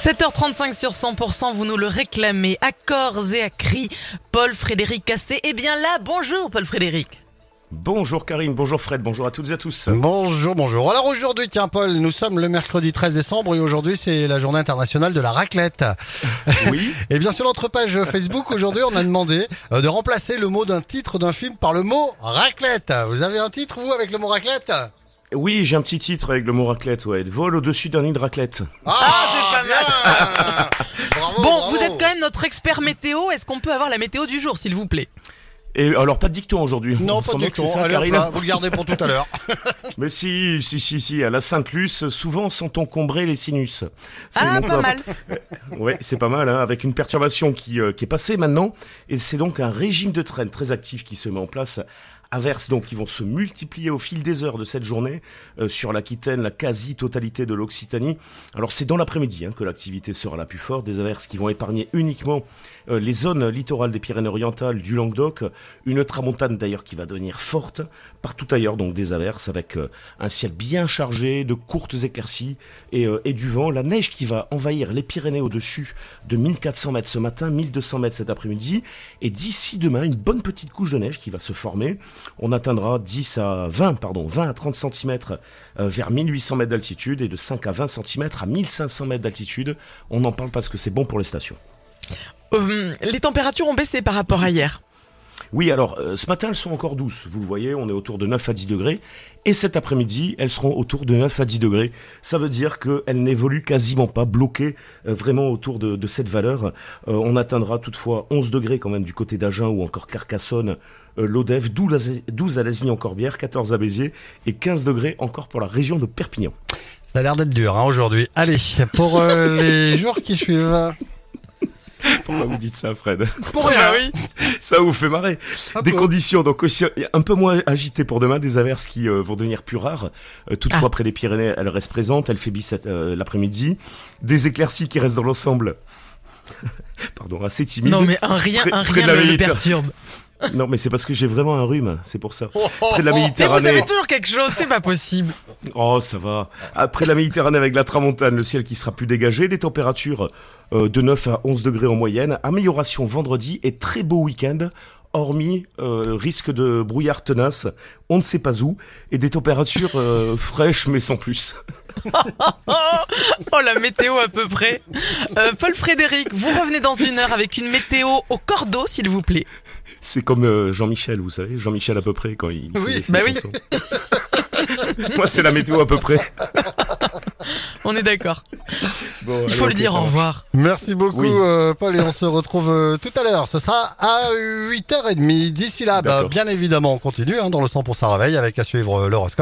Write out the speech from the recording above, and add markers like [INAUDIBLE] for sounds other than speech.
7h35 sur 100%, vous nous le réclamez à corps et à cris. Paul Frédéric Cassé est bien là. Bonjour Paul Frédéric. Bonjour Karine, bonjour Fred, bonjour à toutes et à tous. Bonjour, bonjour. Alors aujourd'hui, tiens Paul, nous sommes le mercredi 13 décembre et aujourd'hui c'est la journée internationale de la raclette. Oui, [LAUGHS] Et bien sur notre page Facebook, aujourd'hui on a demandé euh, de remplacer le mot d'un titre d'un film par le mot raclette. Vous avez un titre vous avec le mot raclette? Oui, j'ai un petit titre avec le mot raclette, ouais. Vol au-dessus d'un nid de raclette. Ah, c'est [LAUGHS] Bravo, Bon, bravo. vous êtes quand même notre expert météo. Est-ce qu'on peut avoir la météo du jour, s'il vous plaît? Et alors, pas de dicton aujourd'hui. Non, On pas ça, Allez, Karine. là, vous le gardez pour tout à l'heure. [LAUGHS] Mais si, si, si, si, à la Sainte-Luce, souvent sont encombrés les sinus. C'est Ah, pas mal. Ouais, c'est pas mal, hein, avec une perturbation qui, euh, qui est passée maintenant. Et c'est donc un régime de traîne très actif qui se met en place. Averses donc qui vont se multiplier au fil des heures de cette journée euh, sur l'Aquitaine, la quasi-totalité de l'Occitanie. Alors c'est dans l'après-midi hein, que l'activité sera la plus forte, des averses qui vont épargner uniquement euh, les zones littorales des Pyrénées-Orientales, du Languedoc, une tramontane d'ailleurs qui va devenir forte partout ailleurs, donc des averses avec euh, un ciel bien chargé, de courtes éclaircies et, euh, et du vent, la neige qui va envahir les Pyrénées au-dessus de 1400 mètres ce matin, 1200 mètres cet après-midi, et d'ici demain, une bonne petite couche de neige qui va se former. On atteindra 10 à 20, pardon, 20 à 30 cm vers 1800 mètres d'altitude et de 5 à 20 cm à 1500 mètres d'altitude. On en parle parce que c'est bon pour les stations. Euh, les températures ont baissé par rapport à hier. Oui, alors euh, ce matin elles sont encore douces, vous le voyez, on est autour de 9 à 10 degrés, et cet après-midi elles seront autour de 9 à 10 degrés. Ça veut dire qu'elles n'évoluent quasiment pas, bloquées euh, vraiment autour de, de cette valeur. Euh, on atteindra toutefois 11 degrés quand même du côté d'Agen ou encore Carcassonne, euh, l'Odève, 12 à- 12 à Lasigny-en-Corbière, 14 à Béziers et 15 degrés encore pour la région de Perpignan. Ça a l'air d'être dur hein, aujourd'hui. Allez, pour [LAUGHS] les jours qui suivent. [LAUGHS] Pourquoi vous dites ça, Fred Pour rien, oui. [LAUGHS] Ça vous fait marrer. Un Des peu. conditions donc aussi un peu moins agitées pour demain, des averses qui euh, vont devenir plus rares. Euh, toutefois, Ah. près des Pyrénées, elles restent présentes, elles faiblissent euh, l'après-midi. Des éclaircies qui restent dans l'ensemble. [LAUGHS] Pardon, assez timides. Non, mais un rien, Près- un rien le Méditerranée. perturbe. [LAUGHS] Non, mais c'est parce que j'ai vraiment un rhume, c'est pour ça. Oh, Près de la Mais vous Méditerranée. avez toujours quelque chose, c'est pas possible. Oh, ça va. Après la Méditerranée avec la tramontane, le ciel qui sera plus dégagé, les températures euh, de 9 à 11 degrés en moyenne, amélioration vendredi et très beau week-end, hormis euh, risque de brouillard tenace, on ne sait pas où, et des températures euh, fraîches mais sans plus. [LAUGHS] Oh, la météo à peu près. Euh, Paul Frédéric, vous revenez dans une heure avec une météo au cordeau, s'il vous plaît. C'est comme euh, Jean-Michel, vous savez, Jean-Michel à peu près quand il... Oui. Bah oui. [LAUGHS] Moi, c'est la météo à peu près. [LAUGHS] On est d'accord. Bon, Il allez, faut le dire au revoir. Merci beaucoup Oui. euh, Paul et on se retrouve euh, tout à l'heure. Ce sera à 8h30. D'ici là, bah, bien évidemment, on continue hein, dans le 100% réveil avec à suivre euh, l'horoscope.